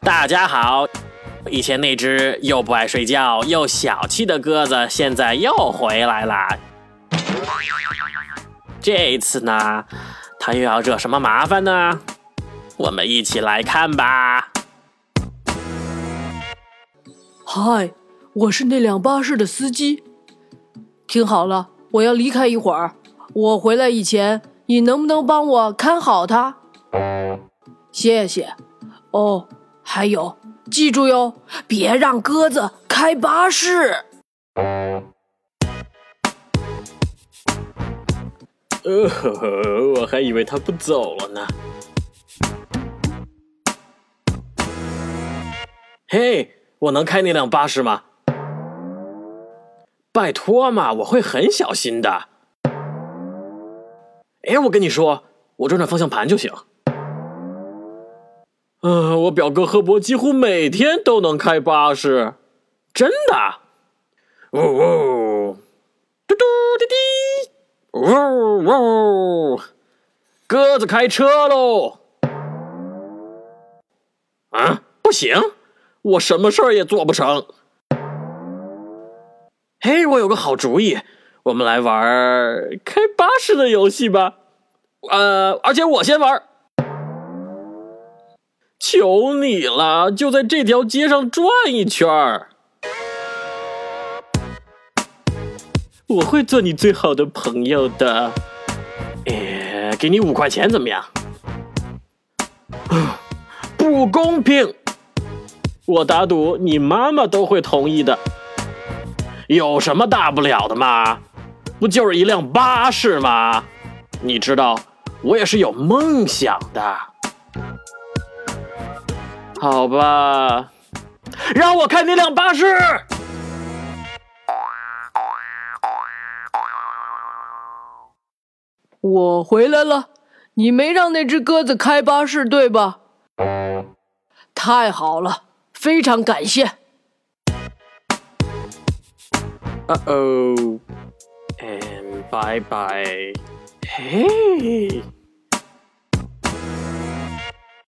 大家好，以前那只又不爱睡觉又小气的鸽子，现在又回来了。这一次呢，它又要惹什么麻烦呢？我们一起来看吧。嗨，我是那辆巴士的司机。听好了，我要离开一会儿。我回来以前，你能不能帮我看好它？谢谢。哦，还有，记住哟，别让鸽子开巴士。呃呵呵，我还以为他不走了呢。嘿，我能开那辆巴士吗？拜托嘛，我会很小心的。哎，我跟你说，我转转方向盘就行。嗯，我表哥赫伯几乎每天都能开巴士，真的。呜呜，嘟嘟滴滴，呜呜，鸽子开车喽！啊，不行，我什么事儿也做不成。嘿，我有个好主意，我们来玩开巴士的游戏吧。呃，而且我先玩。求你了，就在这条街上转一圈儿。我会做你最好的朋友的。呃，给你五块钱怎么样？不公平！我打赌你妈妈都会同意的。有什么大不了的嘛？不就是一辆巴士吗？你知道，我也是有梦想的。好吧，让我看那辆巴士。我回来了，你没让那只鸽子开巴士对吧？太好了，非常感谢。Uh oh. And bye bye. Hey.